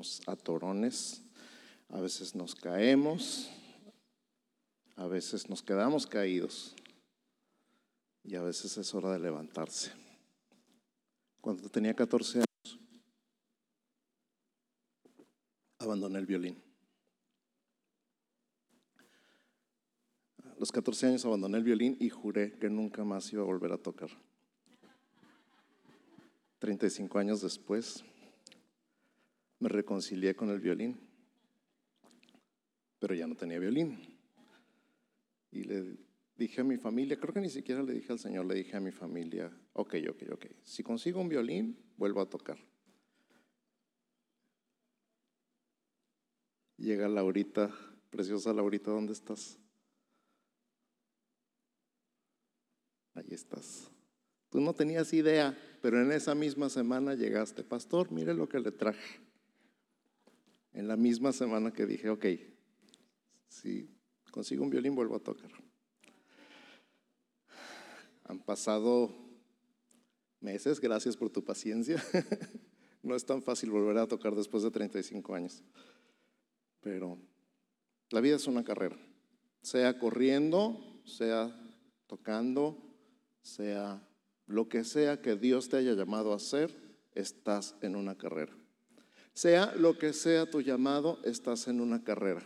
estamos atorones, a veces nos caemos, a veces nos quedamos caídos y a veces es hora de levantarse. Cuando tenía 14 años, abandoné el violín. A los 14 años abandoné el violín y juré que nunca más iba a volver a tocar. 35 años después, me reconcilié con el violín, pero ya no tenía violín. Y le dije a mi familia, creo que ni siquiera le dije al Señor, le dije a mi familia, ok, ok, ok, si consigo un violín, vuelvo a tocar. Llega Laurita, preciosa Laurita, ¿dónde estás? Ahí estás. Tú no tenías idea, pero en esa misma semana llegaste, pastor, mire lo que le traje. En la misma semana que dije, ok, si consigo un violín, vuelvo a tocar. Han pasado meses, gracias por tu paciencia. no es tan fácil volver a tocar después de 35 años. Pero la vida es una carrera, sea corriendo, sea tocando, sea lo que sea que Dios te haya llamado a hacer, estás en una carrera. Sea lo que sea tu llamado, estás en una carrera.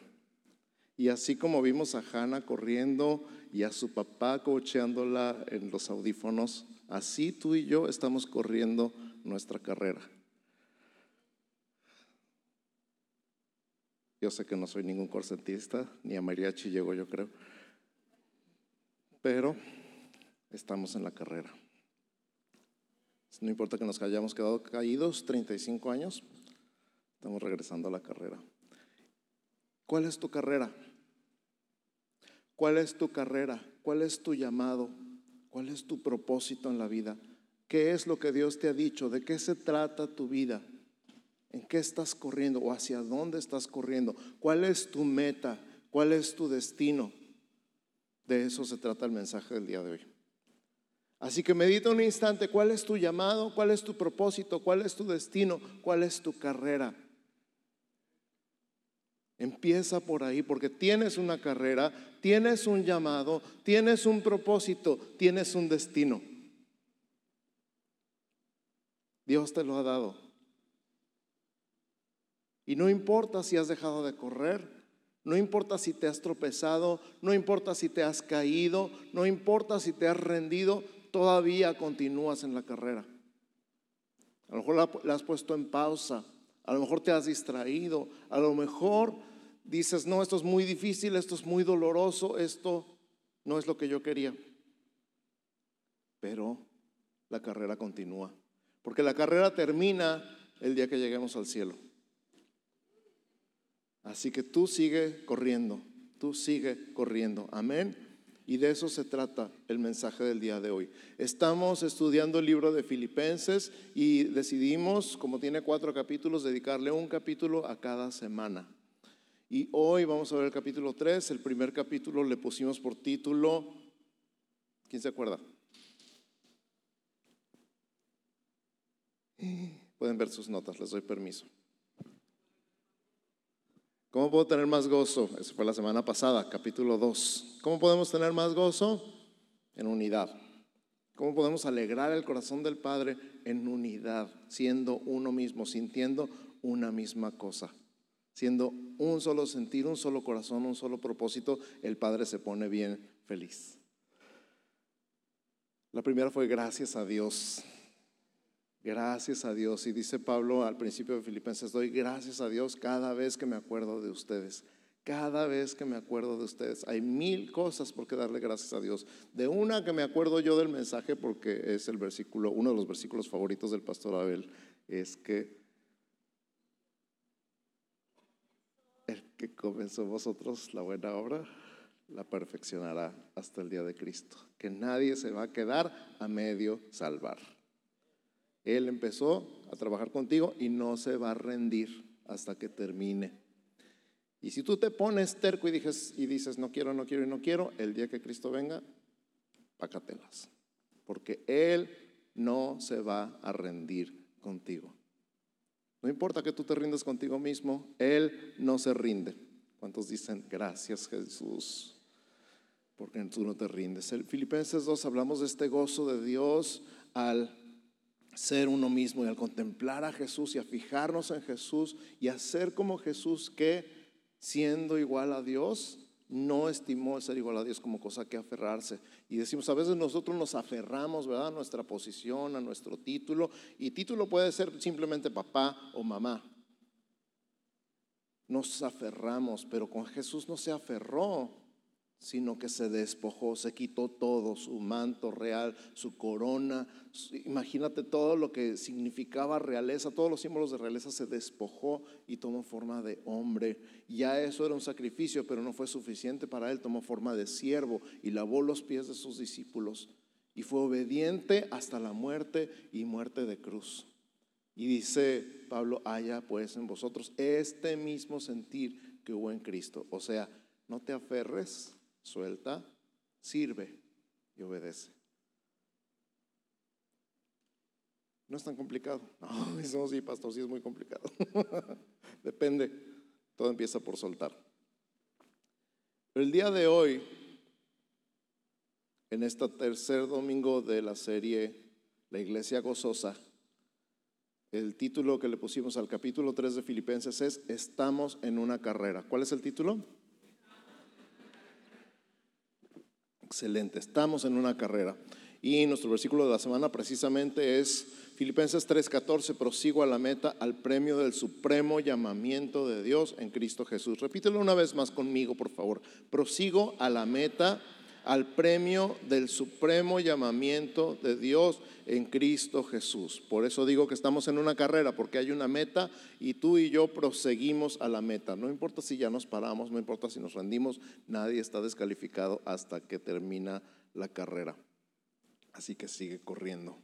Y así como vimos a Hannah corriendo y a su papá cocheándola en los audífonos, así tú y yo estamos corriendo nuestra carrera. Yo sé que no soy ningún corsetista, ni a mariachi llego yo creo, pero estamos en la carrera. No importa que nos hayamos quedado caídos 35 años, estamos regresando a la carrera. ¿Cuál es tu carrera? ¿Cuál es tu carrera? ¿Cuál es tu llamado? ¿Cuál es tu propósito en la vida? ¿Qué es lo que Dios te ha dicho? ¿De qué se trata tu vida? ¿En qué estás corriendo o hacia dónde estás corriendo? ¿Cuál es tu meta? ¿Cuál es tu destino? De eso se trata el mensaje del día de hoy. Así que medita un instante, ¿cuál es tu llamado? ¿Cuál es tu propósito? ¿Cuál es tu destino? ¿Cuál es tu carrera? Empieza por ahí porque tienes una carrera, tienes un llamado, tienes un propósito, tienes un destino. Dios te lo ha dado. Y no importa si has dejado de correr, no importa si te has tropezado, no importa si te has caído, no importa si te has rendido, todavía continúas en la carrera. A lo mejor la, la, has puesto en pausa, a lo mejor te has distraído, a lo mejor dices, no, esto es muy difícil, esto es muy doloroso, esto no es lo que yo quería. Pero la carrera continúa, porque la carrera termina el día que lleguemos al cielo. Así que tú sigue corriendo, tú sigue corriendo. Amén. Y de eso se trata el mensaje del día de hoy. Estamos estudiando el libro de Filipenses y decidimos, como tiene cuatro capítulos, dedicarle un capítulo a cada semana. Y hoy vamos a ver el capítulo 3. El primer capítulo le pusimos por título, ¿quién se acuerda? Pueden ver sus notas, les doy permiso. ¿Cómo puedo tener más gozo? Eso fue la semana pasada, capítulo 2. ¿Cómo podemos tener más gozo? En unidad. ¿Cómo podemos alegrar el corazón del Padre en unidad, siendo uno mismo, sintiendo una misma cosa? Siendo un solo sentir, un solo corazón, un solo propósito, el Padre se pone bien feliz. La primera fue gracias a Dios. Gracias a Dios. Y dice Pablo al principio de Filipenses, doy gracias a Dios cada vez que me acuerdo de ustedes. Cada vez que me acuerdo de ustedes. Hay mil cosas por qué darle gracias a Dios. De una que me acuerdo yo del mensaje porque es el versículo, uno de los versículos favoritos del pastor Abel, es que el que comenzó vosotros la buena obra, la perfeccionará hasta el día de Cristo. Que nadie se va a quedar a medio salvar. Él empezó a trabajar contigo y no se va a rendir hasta que termine. Y si tú te pones terco y dices, y dices no quiero, no quiero y no quiero, el día que Cristo venga, pácatelas. Porque Él no se va a rendir contigo. No importa que tú te rindas contigo mismo, Él no se rinde. ¿Cuántos dicen gracias Jesús? Porque tú no te rindes. En Filipenses 2 hablamos de este gozo de Dios al ser uno mismo y al contemplar a Jesús y a fijarnos en Jesús y a ser como Jesús que siendo igual a Dios, no estimó el ser igual a Dios como cosa que aferrarse. Y decimos, a veces nosotros nos aferramos, ¿verdad? A nuestra posición, a nuestro título. Y título puede ser simplemente papá o mamá. Nos aferramos, pero con Jesús no se aferró sino que se despojó, se quitó todo, su manto real, su corona. Imagínate todo lo que significaba realeza, todos los símbolos de realeza se despojó y tomó forma de hombre. Ya eso era un sacrificio, pero no fue suficiente para él, tomó forma de siervo y lavó los pies de sus discípulos y fue obediente hasta la muerte y muerte de cruz. Y dice Pablo, haya pues en vosotros este mismo sentir que hubo en Cristo. O sea, no te aferres suelta, sirve y obedece. No es tan complicado. No, eso sí, pastor, sí es muy complicado. Depende. Todo empieza por soltar. el día de hoy, en este tercer domingo de la serie La Iglesia Gozosa, el título que le pusimos al capítulo 3 de Filipenses es Estamos en una carrera. ¿Cuál es el título? Excelente, estamos en una carrera. Y nuestro versículo de la semana precisamente es Filipenses 3:14, prosigo a la meta, al premio del supremo llamamiento de Dios en Cristo Jesús. Repítelo una vez más conmigo, por favor. Prosigo a la meta al premio del supremo llamamiento de Dios en Cristo Jesús. Por eso digo que estamos en una carrera, porque hay una meta y tú y yo proseguimos a la meta. No importa si ya nos paramos, no importa si nos rendimos, nadie está descalificado hasta que termina la carrera. Así que sigue corriendo.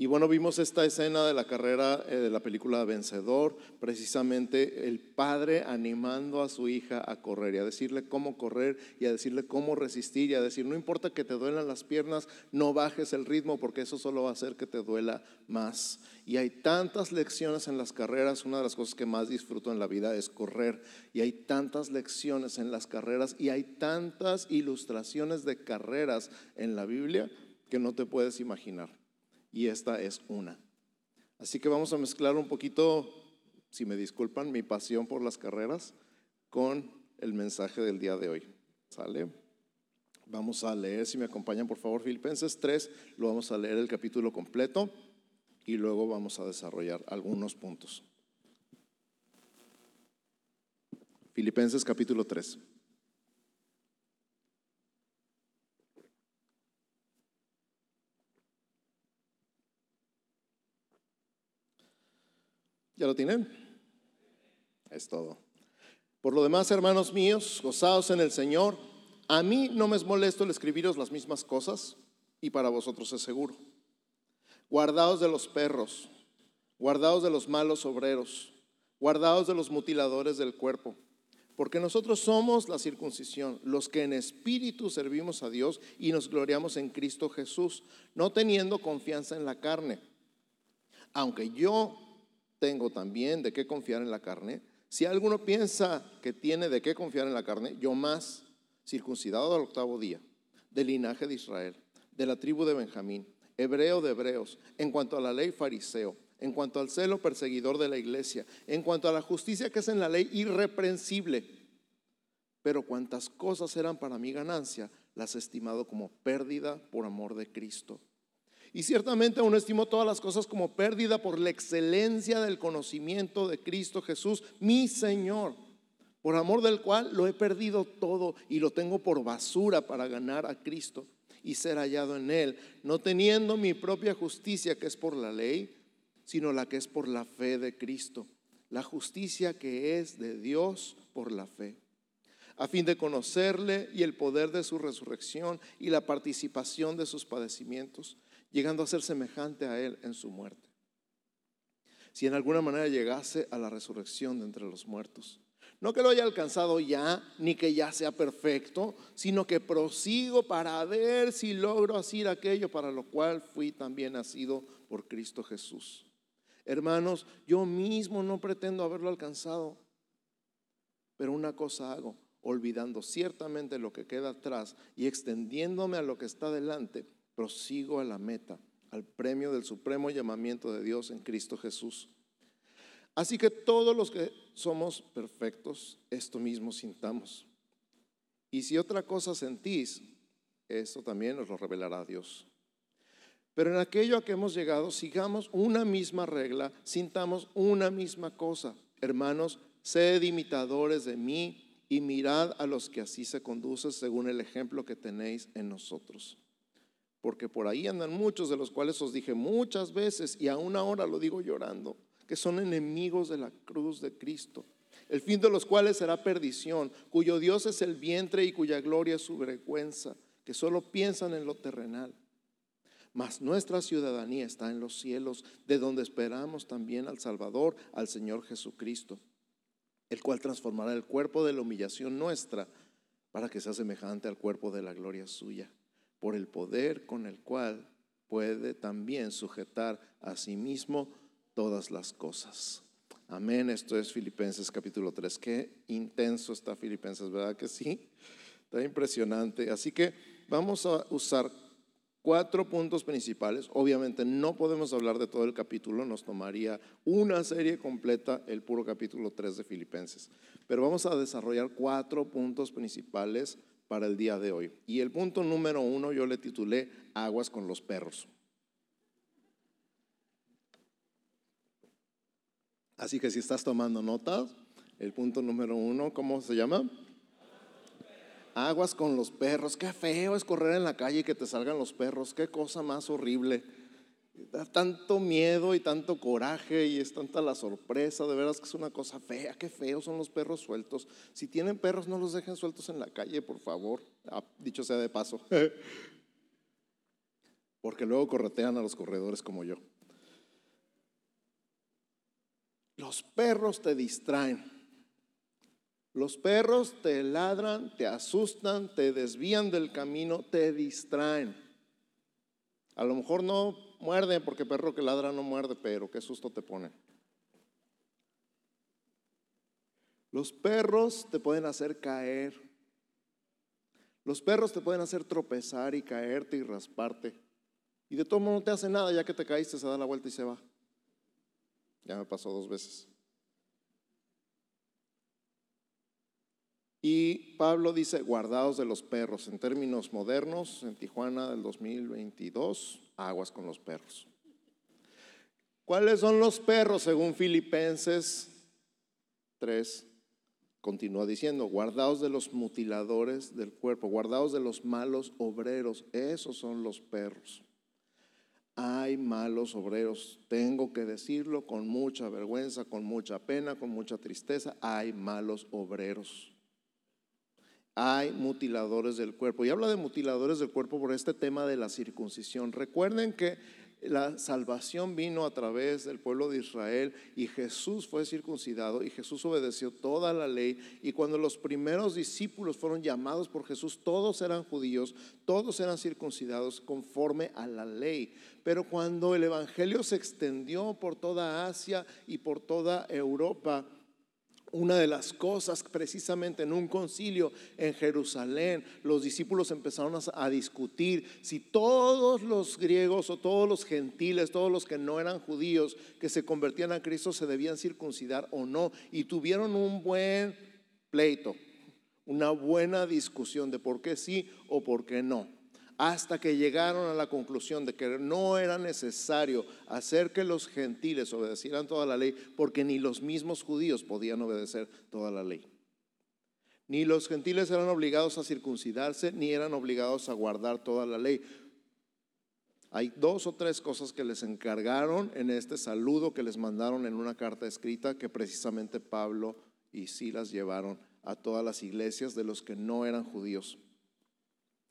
Y bueno, vimos esta escena de la carrera eh, de la película Vencedor, precisamente el padre animando a su hija a correr y a decirle cómo correr y a decirle cómo resistir y a decir, no importa que te duelan las piernas, no bajes el ritmo porque eso solo va a hacer que te duela más. Y hay tantas lecciones en las carreras, una de las cosas que más disfruto en la vida es correr. Y hay tantas lecciones en las carreras y hay tantas ilustraciones de carreras en la Biblia que no te puedes imaginar y esta es una. Así que vamos a mezclar un poquito, si me disculpan, mi pasión por las carreras con el mensaje del día de hoy. ¿Sale? Vamos a leer, si me acompañan por favor, Filipenses 3, lo vamos a leer el capítulo completo y luego vamos a desarrollar algunos puntos. Filipenses capítulo 3. ¿Ya lo tienen? Es todo. Por lo demás, hermanos míos, gozaos en el Señor. A mí no me es molesto el escribiros las mismas cosas y para vosotros es seguro. Guardaos de los perros, guardaos de los malos obreros, guardaos de los mutiladores del cuerpo, porque nosotros somos la circuncisión, los que en espíritu servimos a Dios y nos gloriamos en Cristo Jesús, no teniendo confianza en la carne. Aunque yo tengo también de qué confiar en la carne. Si alguno piensa que tiene de qué confiar en la carne, yo más, circuncidado al octavo día, del linaje de Israel, de la tribu de Benjamín, hebreo de hebreos, en cuanto a la ley fariseo, en cuanto al celo perseguidor de la iglesia, en cuanto a la justicia que es en la ley irreprensible. Pero cuantas cosas eran para mi ganancia, las he estimado como pérdida por amor de Cristo. Y ciertamente aún estimo todas las cosas como pérdida por la excelencia del conocimiento de Cristo Jesús, mi Señor, por amor del cual lo he perdido todo y lo tengo por basura para ganar a Cristo y ser hallado en Él, no teniendo mi propia justicia que es por la ley, sino la que es por la fe de Cristo, la justicia que es de Dios por la fe a fin de conocerle y el poder de su resurrección y la participación de sus padecimientos, llegando a ser semejante a Él en su muerte. Si en alguna manera llegase a la resurrección de entre los muertos. No que lo haya alcanzado ya, ni que ya sea perfecto, sino que prosigo para ver si logro hacer aquello para lo cual fui también nacido por Cristo Jesús Hermanos, yo mismo no pretendo haberlo alcanzado, pero una cosa hago, olvidando ciertamente lo que queda atrás y extendiéndome a lo que está delante, prosigo a la meta, al premio del supremo llamamiento de Dios en Cristo Jesús. Así que todos los que somos perfectos, esto mismo sintamos. Y si otra cosa sentís, esto también os lo revelará Dios. Pero en aquello a que hemos llegado, sigamos una misma regla, sintamos una misma cosa. Hermanos, sed imitadores de mí y mirad a los que así se conducen según el ejemplo que tenéis en nosotros. Porque por ahí andan muchos de los cuales os dije muchas veces y aún ahora lo digo llorando, que son enemigos de la cruz de Cristo, el fin de los cuales será perdición, cuyo Dios es el vientre y cuya gloria es su vergüenza, que solo piensan en lo terrenal. Mas nuestra ciudadanía está en los cielos, de donde esperamos también al Salvador, al Señor Jesucristo el cual transformará el cuerpo de la humillación nuestra para que sea semejante al cuerpo de la gloria suya, por el poder con el cual puede también sujetar a sí mismo todas las cosas. Amén. Esto es Filipenses capítulo 3. Qué intenso está Filipenses, ¿verdad que sí? Está impresionante. Así que vamos a usar Cuatro puntos principales. Obviamente no podemos hablar de todo el capítulo, nos tomaría una serie completa el puro capítulo 3 de Filipenses. Pero vamos a desarrollar cuatro puntos principales para el día de hoy. Y el punto número uno yo le titulé Aguas con los perros. Así que si estás tomando notas, el punto número uno, ¿cómo se llama? Aguas con los perros. Qué feo es correr en la calle y que te salgan los perros. Qué cosa más horrible. Da tanto miedo y tanto coraje y es tanta la sorpresa. De veras que es una cosa fea. Qué feos son los perros sueltos. Si tienen perros, no los dejen sueltos en la calle, por favor. Ah, dicho sea de paso. Porque luego corretean a los corredores como yo. Los perros te distraen. Los perros te ladran, te asustan, te desvían del camino, te distraen. A lo mejor no muerden porque perro que ladra no muerde, pero qué susto te pone. Los perros te pueden hacer caer. Los perros te pueden hacer tropezar y caerte y rasparte. Y de todo modo no te hace nada, ya que te caíste, se da la vuelta y se va. Ya me pasó dos veces. Y Pablo dice, guardados de los perros. En términos modernos, en Tijuana del 2022, aguas con los perros. ¿Cuáles son los perros según Filipenses 3? Continúa diciendo, guardados de los mutiladores del cuerpo, guardados de los malos obreros. Esos son los perros. Hay malos obreros, tengo que decirlo con mucha vergüenza, con mucha pena, con mucha tristeza. Hay malos obreros hay mutiladores del cuerpo. Y habla de mutiladores del cuerpo por este tema de la circuncisión. Recuerden que la salvación vino a través del pueblo de Israel y Jesús fue circuncidado y Jesús obedeció toda la ley. Y cuando los primeros discípulos fueron llamados por Jesús, todos eran judíos, todos eran circuncidados conforme a la ley. Pero cuando el Evangelio se extendió por toda Asia y por toda Europa, una de las cosas, precisamente en un concilio en Jerusalén, los discípulos empezaron a, discutir si todos los griegos o todos los gentiles, todos los que no eran judíos, que se convertían a Cristo, se debían circuncidar o no. Y tuvieron un buen pleito, una buena discusión de por qué sí o por qué no hasta que llegaron a la conclusión de que no era necesario hacer que los gentiles obedecieran toda la ley, porque ni los mismos judíos podían obedecer toda la ley. Ni los gentiles eran obligados a circuncidarse, ni eran obligados a guardar toda la ley. Hay dos o tres cosas que les encargaron en este saludo que les mandaron en una carta escrita que precisamente Pablo y Silas llevaron a todas las iglesias de los que no eran judíos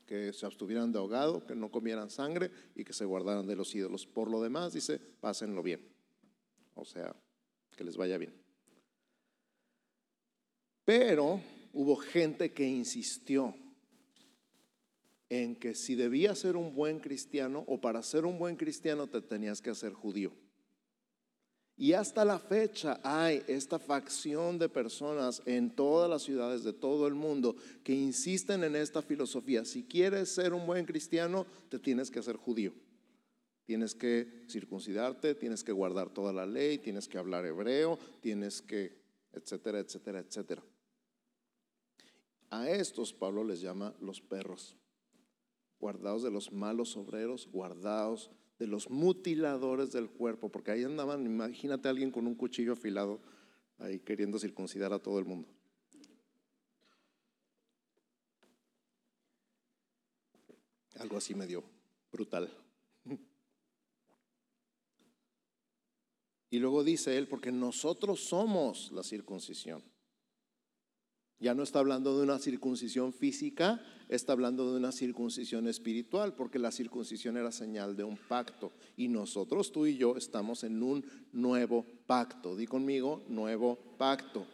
que se abstuvieran de ahogado, que no comieran sangre y que se guardaran de los ídolos. Por lo demás, dice, pásenlo bien. O sea, que les vaya bien. Pero hubo gente que insistió en que si debía ser un buen cristiano o para ser un buen cristiano te tenías que hacer judío. Y hasta la fecha hay esta facción de personas en todas las ciudades de todo el mundo que insisten en esta filosofía. Si quieres ser un buen cristiano, te tienes que hacer judío. Tienes que circuncidarte, tienes que guardar toda la ley, tienes que hablar hebreo, tienes que, etcétera, etcétera, etcétera. A estos Pablo les llama los perros, guardados de los malos obreros, guardados de los mutiladores del cuerpo, porque ahí andaban, imagínate a alguien con un cuchillo afilado ahí queriendo circuncidar a todo el mundo. Algo así medio brutal. Y luego dice él, porque nosotros somos la circuncisión. Ya no está hablando de una circuncisión física, está hablando de una circuncisión espiritual, porque la circuncisión era señal de un pacto. Y nosotros, tú y yo, estamos en un nuevo pacto. Di conmigo, nuevo pacto.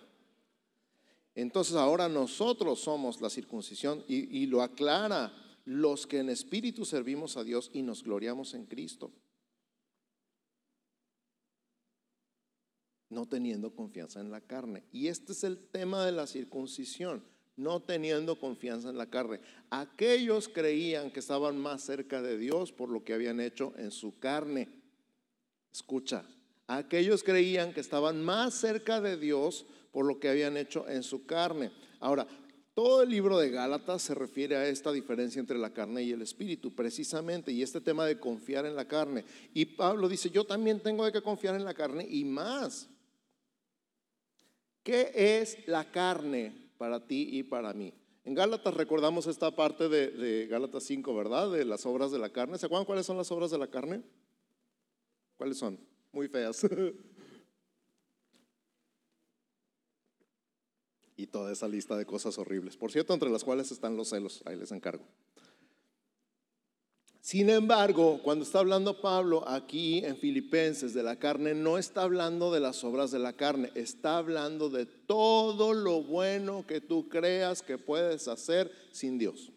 Entonces ahora nosotros somos la circuncisión y, y lo aclara los que en espíritu servimos a Dios y nos gloriamos en Cristo. No teniendo confianza en la carne. Y este es el tema de la circuncisión, no teniendo confianza en la carne. Aquellos creían que estaban más cerca de Dios por lo que habían hecho en su carne. Escucha, aquellos creían que estaban más cerca de Dios por lo que habían hecho en su carne. Ahora, todo el libro de Gálatas se refiere a esta diferencia entre la carne y el espíritu, precisamente, y este tema de confiar en la carne. Y Pablo dice, yo también tengo que confiar en la carne y más. ¿Qué es la carne para ti y para mí? En Gálatas recordamos esta parte de, Gálatas 5, ¿verdad? De las obras de la carne. ¿Se acuerdan cuáles son las obras de la carne? ¿Cuáles son? Muy feas. y toda esa lista de cosas horribles. Por cierto, entre las cuales están los celos. Ahí les encargo. Sin embargo, cuando está hablando Pablo aquí en Filipenses de la carne, no está hablando de las obras de la carne, está hablando de todo lo bueno que tú creas que puedes hacer sin Dios.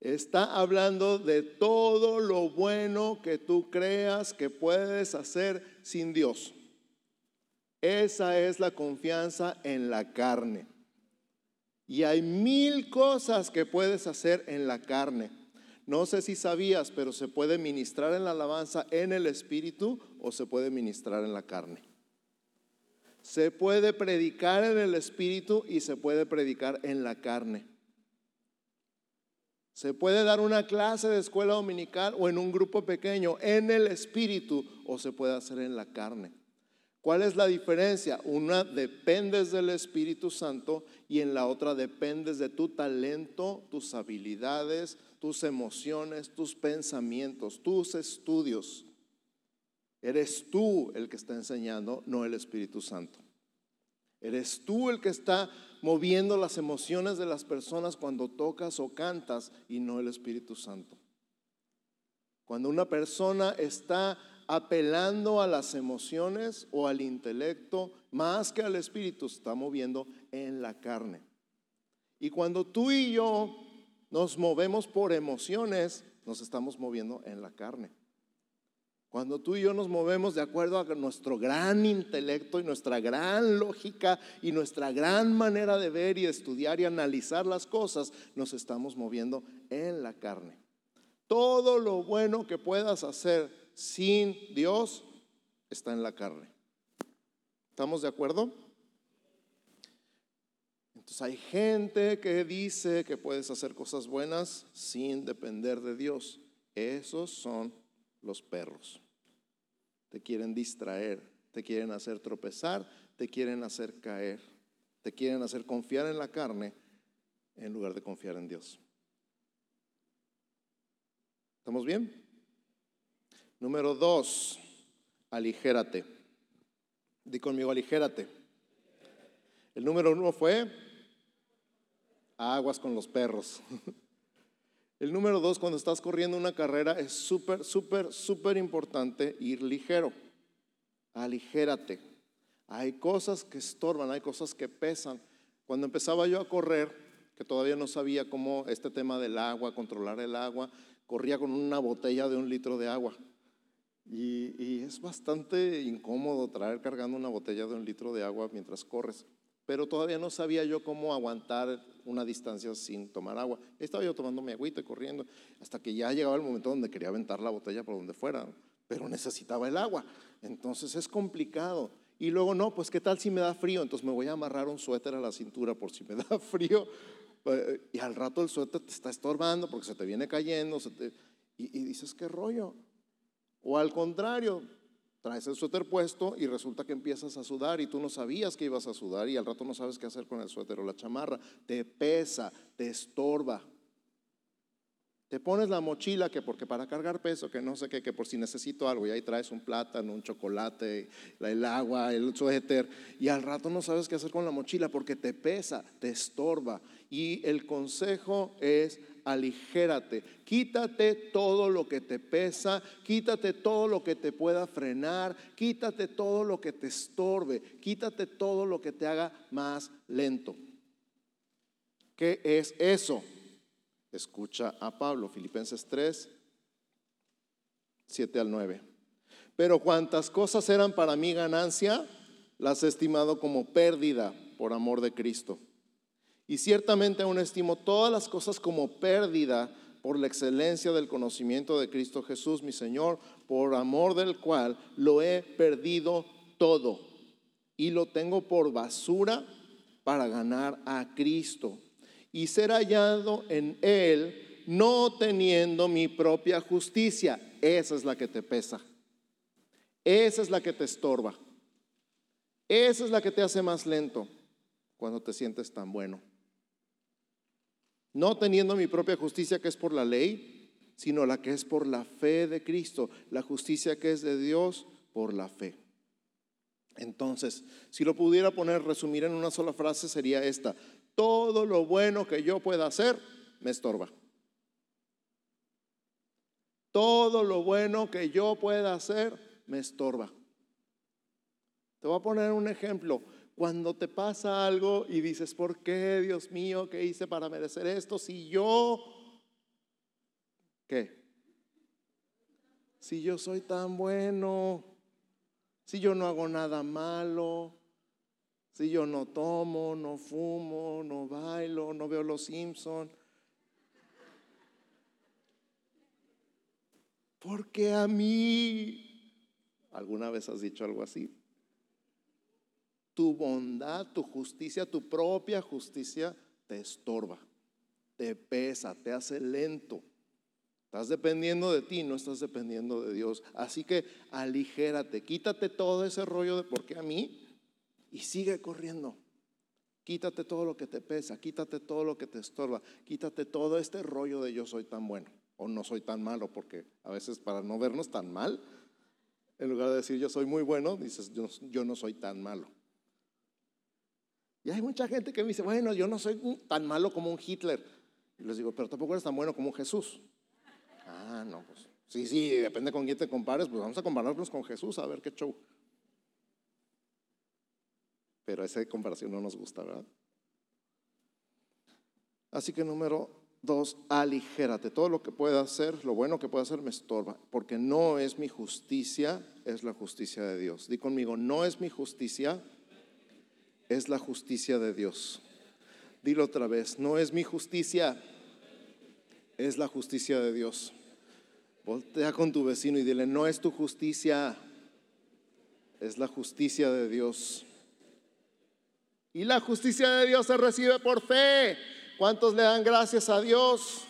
Está hablando de todo lo bueno que tú creas que puedes hacer sin Dios. Esa es la confianza en la carne. Y hay mil cosas que puedes hacer en la carne. No sé si sabías, pero se puede ministrar en la alabanza en el espíritu o se puede ministrar en la carne. Se puede predicar en el espíritu y se puede predicar en la carne. Se puede dar una clase de escuela dominical o en un grupo pequeño en el espíritu o se puede hacer en la carne. ¿Cuál es la diferencia? Una dependes del Espíritu Santo y en la otra dependes de tu talento, tus habilidades, tus emociones, tus pensamientos, tus estudios. Eres tú el que está enseñando, no el Espíritu Santo. Eres tú el que está moviendo las emociones de las personas cuando tocas o cantas y no el Espíritu Santo. Cuando una persona está apelando a las emociones o al intelecto más que al Espíritu, está moviendo en la carne. Y cuando tú y yo nos movemos por emociones, nos estamos moviendo en la carne. Cuando tú y yo nos movemos de acuerdo a nuestro gran intelecto y nuestra gran lógica y nuestra gran manera de ver y estudiar y analizar las cosas, nos estamos moviendo en la carne. Todo lo bueno que puedas hacer sin Dios está en la carne. ¿Estamos de acuerdo? Entonces hay gente que dice que puedes hacer cosas buenas sin depender de Dios. Esos son los perros. Te quieren distraer, te quieren hacer tropezar, te quieren hacer caer, te quieren hacer confiar en la carne en lugar de confiar en Dios. ¿Estamos bien? Número dos, aligérate. Di conmigo, aligérate. El número uno fue aguas con los perros. El número dos, cuando estás corriendo una carrera, es súper, súper, súper importante ir ligero. Aligérate. Hay cosas que estorban, hay cosas que pesan. Cuando empezaba yo a correr, que todavía no sabía cómo este tema del agua, controlar el agua, corría con una botella de un litro de agua. Y, y, es bastante incómodo traer cargando una botella de un litro de agua mientras corres. Pero todavía no sabía yo cómo aguantar una distancia sin tomar agua. Estaba yo tomando mi agüita y corriendo, hasta que ya llegaba el momento donde quería aventar la botella por donde fuera, pero necesitaba el agua. Entonces es complicado. Y luego, no, pues qué tal si me da frío, entonces me voy a amarrar un suéter a la cintura por si me da frío. Eh, y al rato el suéter te está estorbando porque se te viene cayendo y, y dices, ¿qué rollo? O al contrario, traes el suéter puesto y resulta que empiezas a sudar y tú no sabías que ibas a sudar y al rato no sabes qué hacer con el suéter o la chamarra. Te pesa, te estorba. Te pones la mochila que porque para cargar peso, que no sé qué, que por si necesito algo, y ahí traes un plátano, un chocolate, el agua, el suéter, y al rato no sabes qué hacer con la mochila porque te pesa, te estorba. Y el consejo es aligérate, quítate todo lo que te pesa, quítate todo lo que te pueda frenar, quítate todo lo que te estorbe, quítate todo lo que te haga más lento. ¿Qué es eso? Escucha a Pablo, Filipenses 3, 7 al 9. Pero cuantas cosas eran para mí ganancia, las he estimado como pérdida por amor de Cristo. Y ciertamente aún estimo todas las cosas como pérdida por la excelencia del conocimiento de Cristo Jesús, mi Señor, por amor del cual lo he perdido todo y lo tengo por basura para ganar a Cristo y ser hallado en Él, no teniendo mi propia justicia. Esa es la que te pesa. Esa es la que te estorba. Esa es la que te hace más lento cuando te sientes tan bueno. No teniendo mi propia justicia que es por la ley, sino la que es por la fe de Cristo, la justicia que es de Dios por la fe. Entonces, si lo pudiera poner, resumir en una sola frase, sería esta todo lo bueno que yo pueda hacer me estorba. Todo lo bueno que yo pueda hacer me estorba. Te voy a poner un ejemplo. Cuando te pasa algo y dices, ¿por qué, Dios mío, qué hice para merecer esto? Si yo, ¿qué? Si yo soy tan bueno, si yo no hago nada malo, si yo no tomo, no fumo, no bailo, no veo los Simpson. Porque a mí, ¿alguna vez has dicho algo así? Tu bondad, tu justicia, tu propia justicia te estorba, te pesa, te hace lento. Estás dependiendo de ti, no estás dependiendo de Dios. Así que aligérate, quítate todo ese rollo de por qué a mí y sigue corriendo. Quítate todo lo que te pesa, quítate todo lo que te estorba, quítate todo este rollo de yo soy tan bueno o no soy tan malo, porque a veces para no vernos tan mal, en lugar de decir yo soy muy bueno, dices yo, no soy tan malo. Y hay mucha gente que me dice, bueno, yo no soy tan malo como un Hitler. Y les digo, pero tampoco eres tan bueno como un Jesús. Ah, no, pues sí, sí, depende con quién te compares, pues vamos a compararnos con Jesús a ver qué show pero esa comparación no nos gusta, ¿verdad? Así que número dos, aligérate. Todo lo que pueda hacer, lo bueno que pueda hacer, me estorba, porque no es mi justicia, es la justicia de Dios. Di conmigo, no es mi justicia, es la justicia de Dios. Dilo otra vez, no es mi justicia, es la justicia de Dios. Voltea con tu vecino y dile, no es tu justicia, es la justicia de Dios. Y la justicia de Dios se recibe por fe. ¿Cuántos le dan gracias a Dios?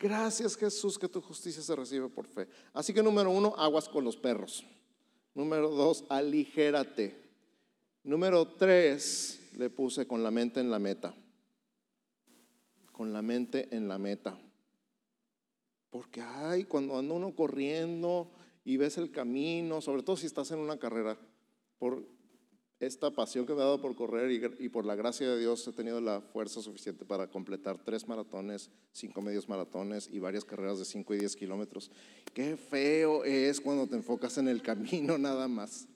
Gracias Jesús que tu justicia se recibe por fe. Así que número uno, aguas con los perros. Número dos, aligérate. Número tres, le puse con la mente en la meta. Con la mente en la meta. Porque, ay, cuando anda uno corriendo y ves el camino, sobre todo si estás en una carrera, por esta pasión que me ha dado por correr y, por la gracia de Dios he tenido la fuerza suficiente para completar tres maratones, cinco medios maratones y varias carreras de cinco y diez kilómetros. Qué feo es cuando te enfocas en el camino nada más.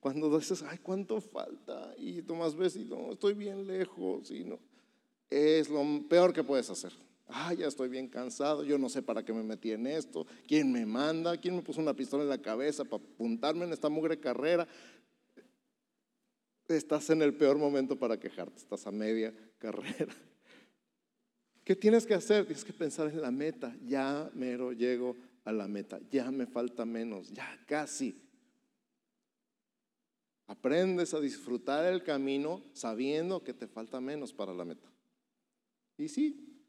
Cuando dices, ay, ¿cuánto falta? Y tú más ves y no, estoy bien lejos y no. Es lo peor que puedes hacer. Ah, ya estoy bien cansado, yo no sé para qué me metí en esto, quién me manda, quién me puso una pistola en la cabeza para apuntarme en esta mugre carrera. Estás en el peor momento para quejarte, estás a media carrera. ¿Qué tienes que hacer? Tienes que pensar en la meta. Ya mero llego a la meta, ya me falta menos, ya casi. Aprendes a disfrutar el camino sabiendo que te falta menos para la meta. Y sí,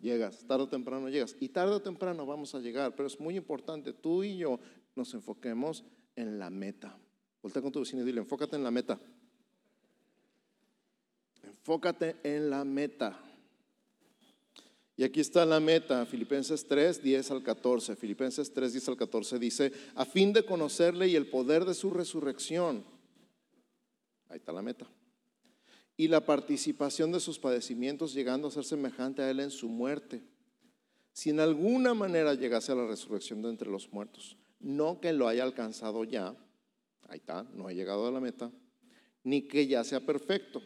llegas, tarde o temprano llegas. Y tarde o temprano vamos a llegar, pero es muy importante, tú y yo nos enfoquemos en la meta. Voltea con tu vecino y dile, enfócate en la meta. Enfócate en la meta. Y aquí está la meta, Filipenses 3, 10 al 14. Filipenses 3, 10 al 14 dice, a fin de conocerle y el poder de su resurrección. Ahí está la meta. Y la participación de sus padecimientos llegando a ser semejante a él en su muerte. Si en alguna manera llegase a la resurrección de entre los muertos, no que lo haya alcanzado ya, ahí está, no ha llegado a la meta, ni que ya sea perfecto.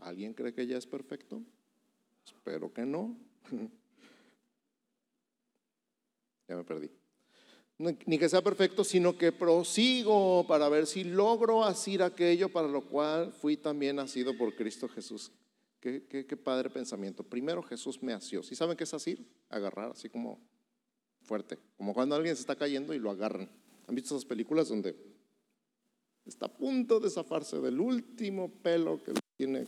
¿Alguien cree que ya es perfecto? Espero que no. ya me perdí. Ni que sea perfecto, sino que prosigo para ver si logro asir aquello para lo cual fui también nacido por Cristo Jesús. Qué, qué, padre pensamiento. Primero Jesús me asió. ¿Sí saben qué es asir? Agarrar, así como fuerte. Como cuando alguien se está cayendo y lo agarran. ¿Han visto esas películas donde está a punto de zafarse del último pelo que tiene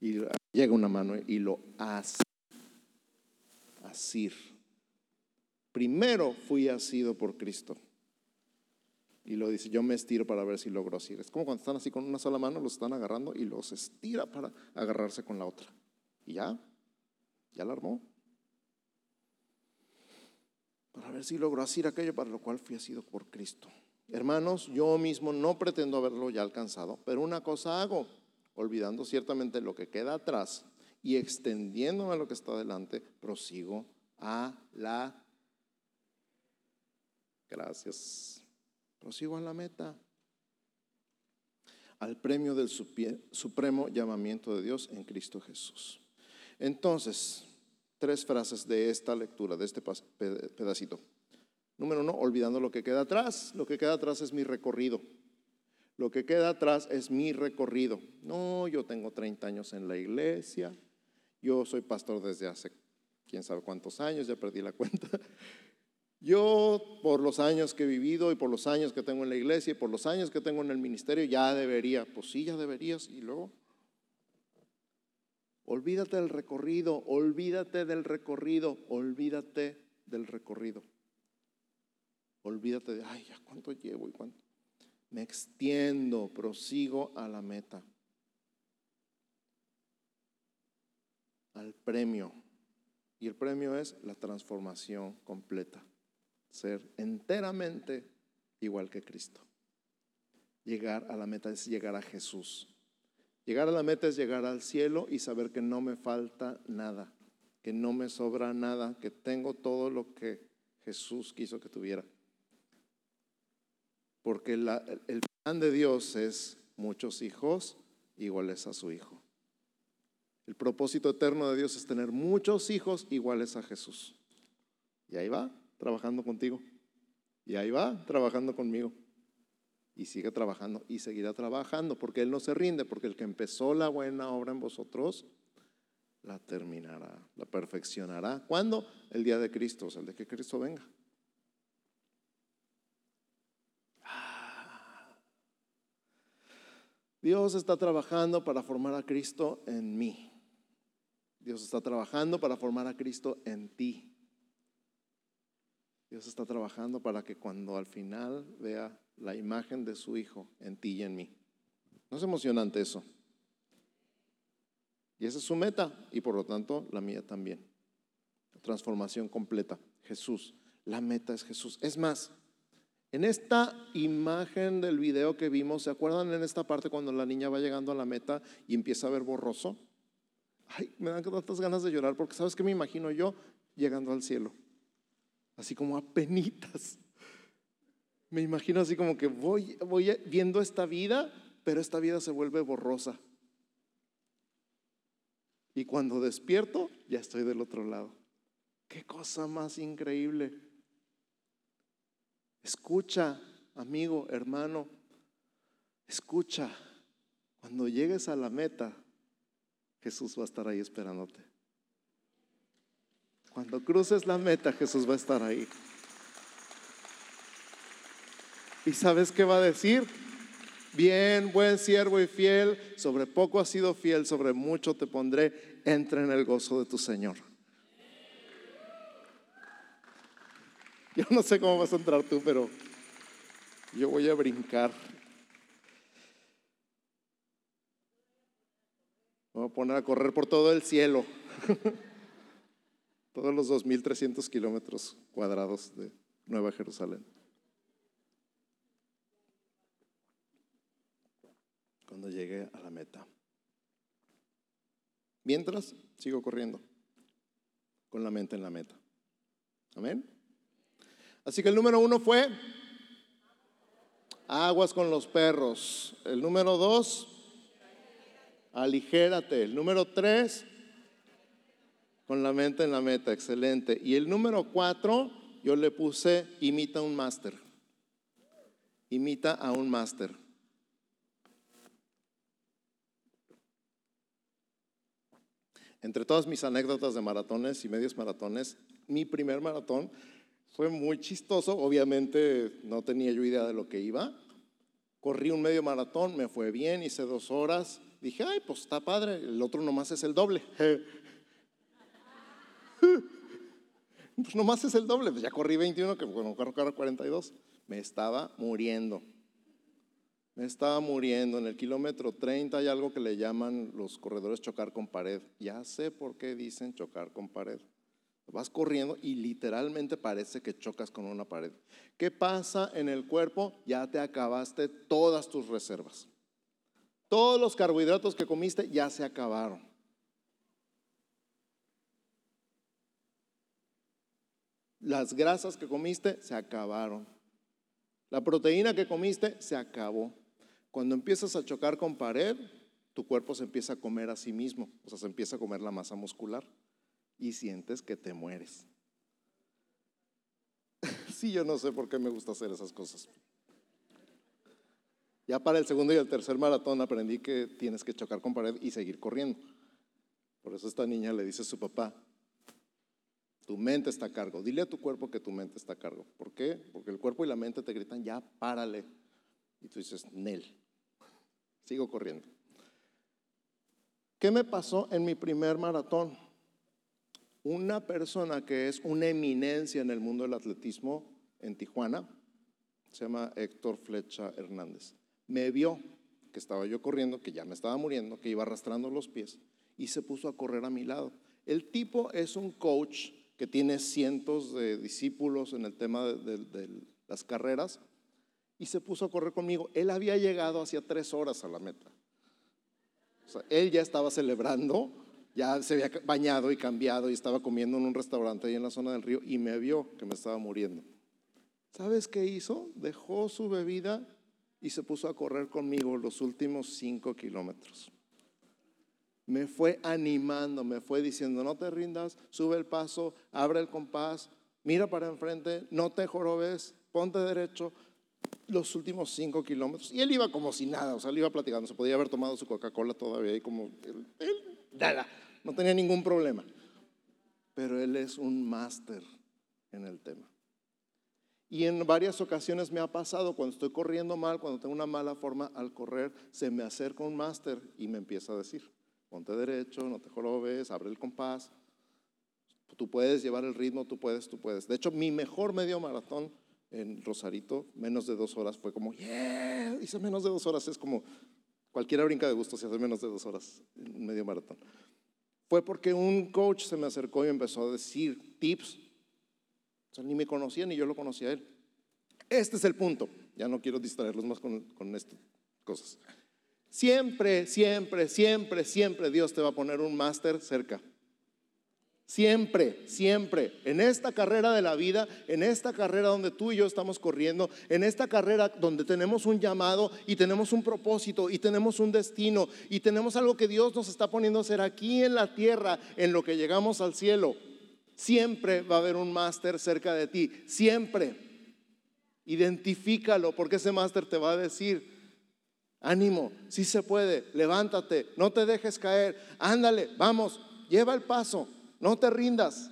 y llega una mano y lo hace. Asir. Primero fui asido por Cristo. Y lo dice, yo me estiro para ver si logro asir. Es como cuando están así con una sola mano, los están agarrando y los estira para agarrarse con la otra. Y ya, ya la armó. Para ver si logro asir aquello para lo cual fui asido por Cristo. Hermanos, yo mismo no pretendo haberlo ya alcanzado, pero una cosa hago olvidando ciertamente lo que queda atrás y extendiéndome a lo que está adelante, prosigo a la... Gracias. Prosigo a la meta. Al premio del supremo llamamiento de Dios en Cristo Jesús. Entonces, tres frases de esta lectura, de este pedacito. Número uno, olvidando lo que queda atrás. Lo que queda atrás es mi recorrido. Lo que queda atrás es mi recorrido. No, yo tengo 30 años en la iglesia, yo soy pastor desde hace quién sabe cuántos años, ya perdí la cuenta. Yo, por los años que he vivido y por los años que tengo en la iglesia y por los años que tengo en el ministerio, ya debería. Pues sí, ya deberías. Y luego, olvídate del recorrido, olvídate del recorrido, olvídate del recorrido. Olvídate de, ay, ya cuánto llevo y cuánto me extiendo, prosigo a la meta, al premio. Y el premio es la transformación completa, ser enteramente igual que Cristo. Llegar a la meta es llegar a Jesús. Llegar a la meta es llegar al cielo y saber que no me falta nada, que no me sobra nada, que tengo todo lo que Jesús quiso que tuviera porque el plan de Dios es muchos hijos iguales a su Hijo. El propósito eterno de Dios es tener muchos hijos iguales a Jesús. Y ahí va, trabajando contigo. Y ahí va, trabajando conmigo. Y sigue trabajando y seguirá trabajando, porque Él no se rinde, porque el que empezó la buena obra en vosotros, la terminará, la perfeccionará. ¿Cuándo? El día de Cristo, o sea, el de que Cristo venga. Dios está trabajando para formar a Cristo en mí. Dios está trabajando para formar a Cristo en ti. Dios está trabajando para que cuando al final vea la imagen de su Hijo en ti y en mí. ¿No es emocionante eso? Y esa es su meta y por lo tanto la mía también. Transformación completa. Jesús. La meta es Jesús. Es más, en esta imagen del video que vimos, ¿se acuerdan en esta parte cuando la niña va llegando a la meta y empieza a ver borroso? Ay, me dan tantas ganas de llorar porque ¿sabes qué me imagino yo llegando al cielo? Así como a penitas. Me imagino así como que voy, voy viendo esta vida, pero esta vida se vuelve borrosa. Y cuando despierto, ya estoy del otro lado. Qué cosa más increíble. Escucha, amigo, hermano, escucha. Cuando llegues a la meta, Jesús va a estar ahí esperándote. Cuando cruces la meta, Jesús va a estar ahí. ¿Y sabes qué va a decir? Bien, buen siervo y fiel, sobre poco has sido fiel, sobre mucho te pondré, entra en el gozo de tu Señor. Yo no sé cómo vas a entrar tú, pero yo voy a brincar. voy a poner a correr por todo el cielo. todos los 2.300 kilómetros cuadrados de Nueva Jerusalén. Cuando llegué a la meta. Mientras, sigo corriendo con la mente en la meta. Amén. Así que el número uno fue aguas con los perros. El número dos, aligérate. El número tres, con la mente en la meta, excelente. Y el número cuatro, yo le puse imita un máster. Imita a un máster. Entre todas mis anécdotas de maratones y medios maratones, mi primer maratón fue muy chistoso. Obviamente no tenía yo idea de lo que iba. Corrí un medio maratón, me fue bien, hice dos horas. Dije, ay, pues está padre, el otro nomás es el doble. Pues nomás es el doble, pues ya corrí 21, que bueno, corro 42. Me estaba muriendo. Me estaba muriendo. En el kilómetro 30 hay algo que le llaman los corredores chocar con pared. Ya sé por qué dicen chocar con pared. Vas corriendo y literalmente parece que chocas con una pared. ¿Qué pasa en el cuerpo? Ya te acabaste todas tus reservas. Todos los carbohidratos que comiste ya se acabaron. Las grasas que comiste se acabaron. La proteína que comiste se acabó. Cuando empiezas a chocar con pared, tu cuerpo se empieza a comer a sí mismo, o sea, se empieza a comer la masa muscular y sientes que te mueres. sí, yo no sé por qué me gusta hacer esas cosas. Ya para el segundo y el tercer maratón aprendí que tienes que chocar con pared y seguir corriendo. Por eso esta niña le dice a su papá, tu mente está a cargo. Dile a tu cuerpo que tu mente está a cargo. ¿Por qué? Porque el cuerpo y la mente te gritan, ya, párale. Y tú dices, Nel. Sigo corriendo. ¿Qué me pasó en mi primer maratón? Una persona que es una eminencia en el mundo del atletismo en Tijuana, se llama Héctor Flecha Hernández, me vio que estaba yo corriendo, que ya me estaba muriendo, que iba arrastrando los pies y se puso a correr a mi lado. El tipo es un coach que tiene cientos de discípulos en el tema de, las carreras, y se puso a correr conmigo. Él había llegado hacía tres horas a la meta. O él ya estaba celebrando, ya se había bañado y cambiado y estaba comiendo en un restaurante ahí en la zona del río y me vio que me estaba muriendo. ¿Sabes qué hizo? Dejó su bebida y se puso a correr conmigo los últimos cinco kilómetros me fue animando, me fue diciendo, no te rindas, sube el paso, abre el compás, mira para enfrente, no te jorobes, ponte derecho, los últimos cinco kilómetros. Y él iba como si nada, o sea, él iba platicando, se podía haber tomado su Coca-Cola todavía y como, él, nada, no tenía ningún problema. Pero él es un máster en el tema. Y en varias ocasiones me ha pasado, cuando estoy corriendo mal, cuando tengo una mala forma al correr, se me acerca un máster y me empieza a decir, ponte derecho, no te jorobes, abre el compás. Tú puedes llevar el ritmo, tú puedes, tú puedes. De hecho, mi mejor medio maratón en Rosarito, menos de dos horas, fue como, yeah, hice menos de dos horas. Es como, cualquiera brinca de gusto si hace menos de dos horas en medio maratón. Fue porque un coach se me acercó y empezó a decir tips. O sea, ni me conocía ni yo lo conocía a él. Este es el punto. Ya no quiero distraerlos más con, con estas cosas. Siempre, siempre, siempre, siempre Dios te va a poner un máster cerca. Siempre, siempre, en esta carrera de la vida, en esta carrera donde tú y yo estamos corriendo, en esta carrera donde tenemos un llamado y tenemos un propósito y tenemos un destino y tenemos algo que Dios nos está poniendo a hacer aquí en la tierra, en lo que llegamos al cielo, siempre va a haber un máster cerca de ti, siempre. Identifícalo porque ese máster te va a decir, ánimo, si se puede, levántate, no te dejes caer, ándale, vamos, lleva el paso. No te rindas.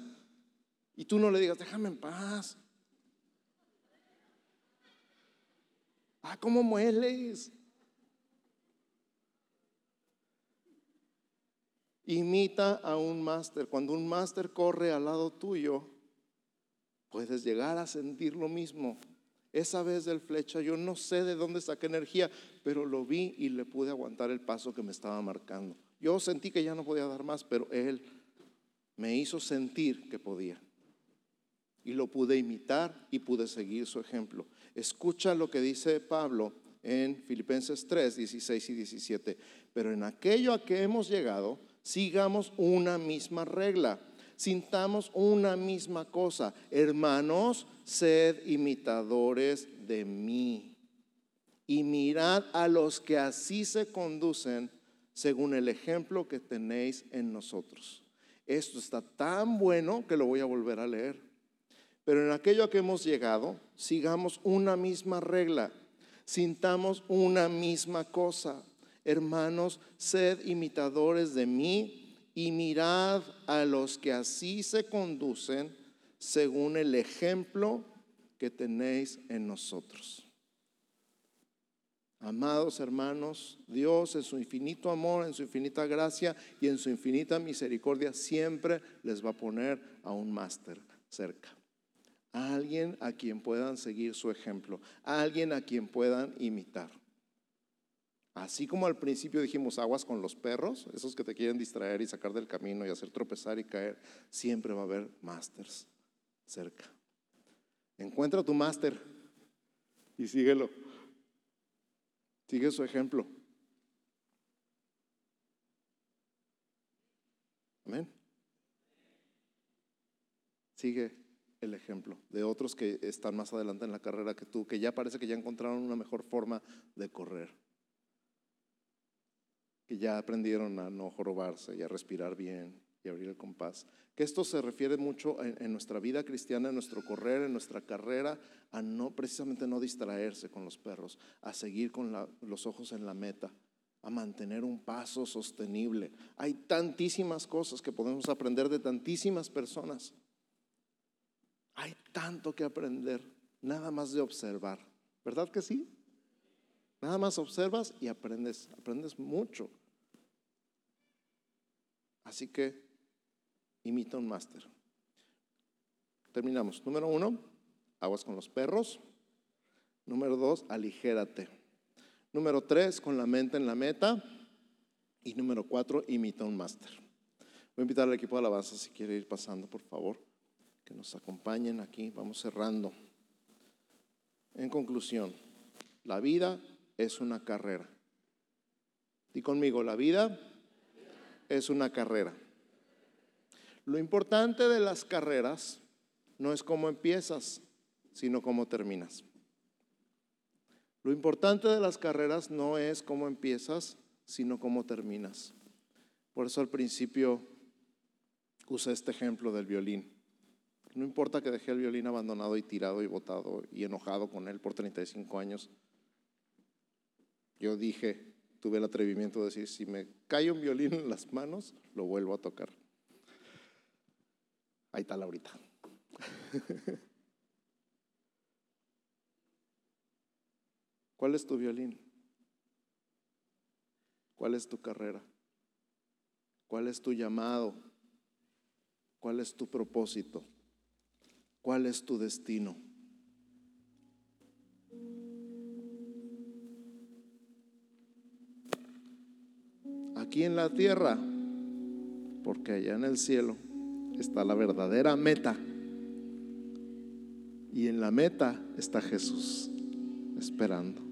Y tú no le digas, déjame en paz. Ah, ¿cómo mueles? Imita a un máster. Cuando un máster corre al lado tuyo, puedes llegar a sentir lo mismo. Esa vez del flecha, yo no sé de dónde saqué energía, pero lo vi y le pude aguantar el paso que me estaba marcando. Yo sentí que ya no podía dar más, pero él me hizo sentir que podía. Y lo pude imitar y pude seguir su ejemplo. Escucha lo que dice Pablo en Filipenses 3, 16 y 17. Pero en aquello a que hemos llegado, sigamos una misma regla, sintamos una misma cosa. Hermanos, sed imitadores de mí. Y mirad a los que así se conducen según el ejemplo que tenéis en nosotros. Esto está tan bueno que lo voy a volver a leer. Pero en aquello a que hemos llegado, sigamos una misma regla, sintamos una misma cosa. Hermanos, sed imitadores de mí y mirad a los que así se conducen según el ejemplo que tenéis en nosotros. Amados hermanos, Dios en su infinito amor, en su infinita gracia y en su infinita misericordia siempre les va a poner a un máster cerca. A alguien a quien puedan seguir su ejemplo, a alguien a quien puedan imitar. Así como al principio dijimos aguas con los perros, esos que te quieren distraer y sacar del camino y hacer tropezar y caer, siempre va a haber másters cerca. Encuentra tu máster y síguelo. Sigue su ejemplo. Amén. Sigue el ejemplo de otros que están más adelante en la carrera que tú, que ya parece que ya encontraron una mejor forma de correr, que ya aprendieron a no jorobarse y a respirar bien y abrir el compás. Que esto se refiere mucho en, nuestra vida cristiana, en nuestro correr, en nuestra carrera, a no precisamente no distraerse con los perros, a seguir con los ojos en la meta, a mantener un paso sostenible. Hay tantísimas cosas que podemos aprender de tantísimas personas. Hay tanto que aprender, nada más de observar. ¿Verdad que sí? Nada más observas y aprendes, aprendes mucho. Así que imita un máster. Terminamos. Número uno, aguas con los perros. Número dos, aligérate. Número tres, con la mente en la meta. Y número cuatro, imita un máster. Voy a invitar al equipo de alabanza si quiere ir pasando, por favor, que nos acompañen aquí. Vamos cerrando. En conclusión, la vida es una carrera. Y conmigo, la vida es una carrera. Lo importante de las carreras no es cómo empiezas, sino cómo terminas. Lo importante de las carreras no es cómo empiezas, sino cómo terminas. Por eso al principio usé este ejemplo del violín. No importa que dejé el violín abandonado y tirado y botado y enojado con él por 35 años. Yo dije, tuve el atrevimiento de decir, si me cae un violín en las manos, lo vuelvo a tocar. Ahí está Laurita. ¿Cuál es tu violín? ¿Cuál es tu carrera? ¿Cuál es tu llamado? ¿Cuál es tu propósito? ¿Cuál es tu destino? Aquí en la tierra, porque allá en el cielo está la verdadera meta. Y en la meta está Jesús esperando.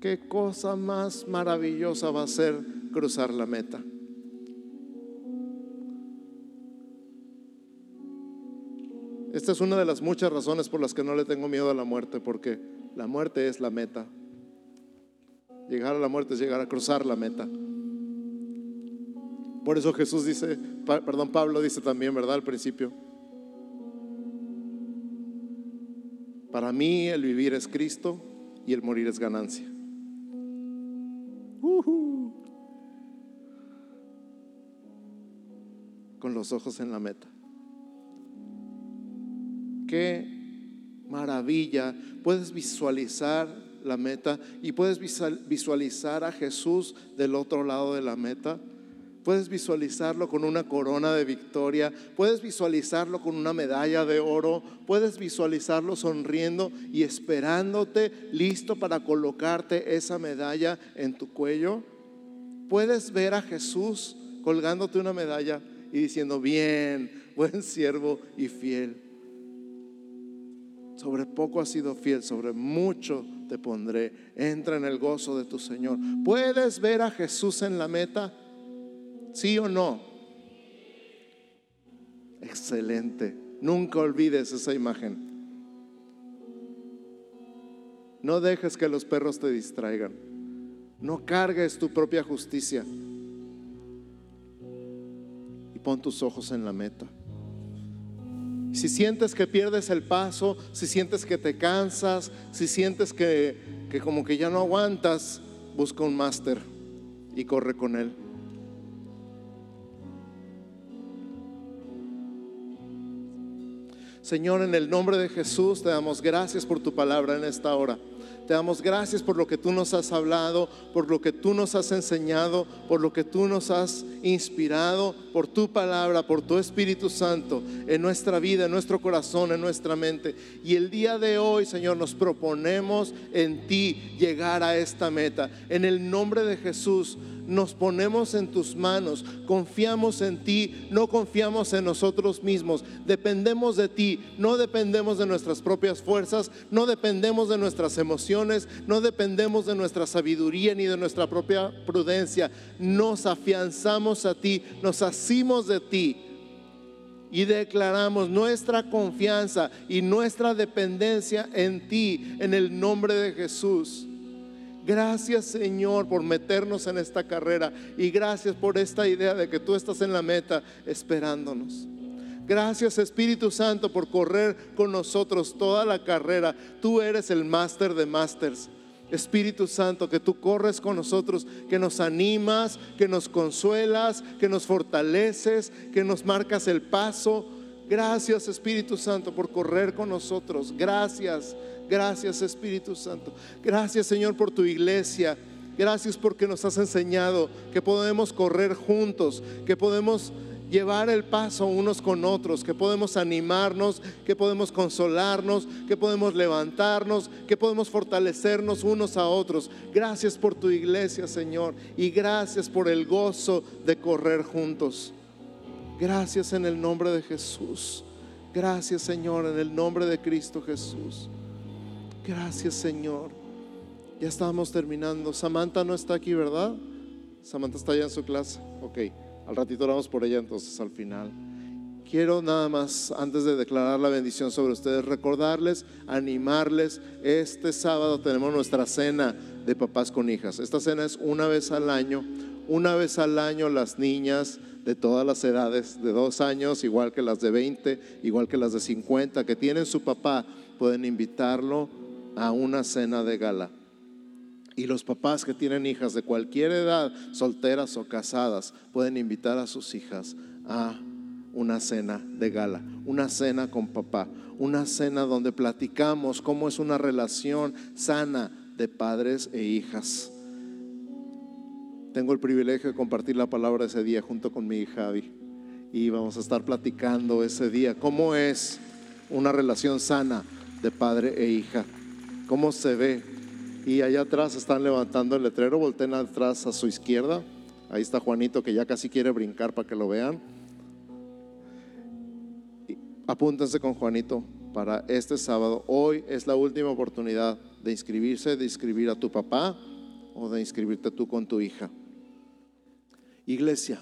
¿Qué cosa más maravillosa va a ser cruzar la meta? Esta es una de las muchas razones por las que no le tengo miedo a la muerte, porque la muerte es la meta. Llegar a la muerte es llegar a cruzar la meta. Por eso Jesús dice, perdón, Pablo dice también, ¿verdad? Al principio. Para mí el vivir es Cristo y el morir es ganancia. Con los ojos en la meta. Qué maravilla. Puedes visualizar la meta y puedes visualizar a Jesús del otro lado de la meta. Puedes visualizarlo con una corona de victoria, puedes visualizarlo con una medalla de oro, puedes visualizarlo sonriendo y esperándote, listo para colocarte esa medalla en tu cuello. Puedes ver a Jesús colgándote una medalla y diciendo, bien, buen siervo y fiel. Sobre poco has sido fiel, sobre mucho te pondré. Entra en el gozo de tu Señor. ¿Puedes ver a Jesús en la meta? ¿Sí o no? Excelente. Nunca olvides esa imagen. No dejes que los perros te distraigan. No cargues tu propia justicia. Y pon tus ojos en la meta. Si sientes que pierdes el paso, si sientes que te cansas, si sientes que, que como que ya no aguantas, busca un máster y corre con él. Señor, en el nombre de Jesús te damos gracias por tu palabra en esta hora. Te damos gracias por lo que tú nos has hablado, por lo que tú nos has enseñado, por lo que tú nos has inspirado, por tu palabra, por tu Espíritu Santo en nuestra vida, en nuestro corazón, en nuestra mente. Y el día de hoy, Señor, nos proponemos en ti llegar a esta meta. En el nombre de Jesús nos ponemos en tus manos, confiamos en ti, no confiamos en nosotros mismos, dependemos de ti, no dependemos de nuestras propias fuerzas, no dependemos de nuestras emociones, no dependemos de nuestra sabiduría ni de nuestra propia prudencia, nos afianzamos a ti, nos asimos de ti y declaramos nuestra confianza y nuestra dependencia en ti, en el nombre de Jesús. Gracias Señor por meternos en esta carrera y gracias por esta idea de que tú estás en la meta esperándonos. Gracias Espíritu Santo por correr con nosotros toda la carrera. Tú eres el máster de másters. Espíritu Santo, que tú corres con nosotros, que nos animas, que nos consuelas, que nos fortaleces, que nos marcas el paso. Gracias Espíritu Santo por correr con nosotros. Gracias. Gracias Espíritu Santo. Gracias Señor por tu iglesia. Gracias porque nos has enseñado que podemos correr juntos, que podemos llevar el paso unos con otros, que podemos animarnos, que podemos consolarnos, que podemos levantarnos, que podemos fortalecernos unos a otros. Gracias por tu iglesia, Señor, y gracias por el gozo de correr juntos. Gracias en el nombre de Jesús. Gracias, Señor, en el nombre de Cristo Jesús. Gracias Señor. Ya estamos terminando. Samantha no está aquí, ¿verdad? Samantha está allá en su clase. Ok, al ratito oramos por ella entonces al final. Quiero nada más, antes de declarar la bendición sobre ustedes, recordarles, animarles. Este sábado tenemos nuestra cena de papás con hijas. Esta cena es una vez al año. Una vez al año las niñas de todas las edades, de dos años, igual que las de 20, igual que las de 50, que tienen su papá, pueden invitarlo a una cena de gala. Y los papás que tienen hijas de cualquier edad, solteras o casadas, pueden invitar a sus hijas a una cena de gala, una cena con papá, una cena donde platicamos cómo es una relación sana de padres e hijas. Tengo el privilegio de compartir la palabra ese día junto con mi hija Javi y vamos a estar platicando ese día cómo es una relación sana de padre e hija cómo se ve. Y allá atrás están levantando el letrero, volteen atrás a su izquierda. Ahí está Juanito que ya casi quiere brincar para que lo vean. apúntense con Juanito para este sábado. Hoy es la última oportunidad de inscribirse, de inscribir a tu papá o de inscribirte tú con tu hija. Iglesia,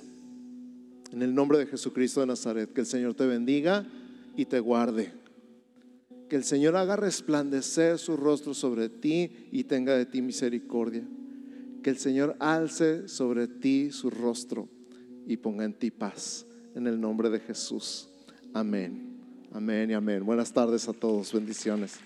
en el nombre de Jesucristo de Nazaret, que el Señor te bendiga y te guarde Que el Señor haga resplandecer su rostro sobre ti y tenga de ti misericordia. Que el Señor alce sobre ti su rostro y ponga en ti paz. En el nombre de Jesús. Amén. Amén y amén. Buenas tardes a todos. Bendiciones.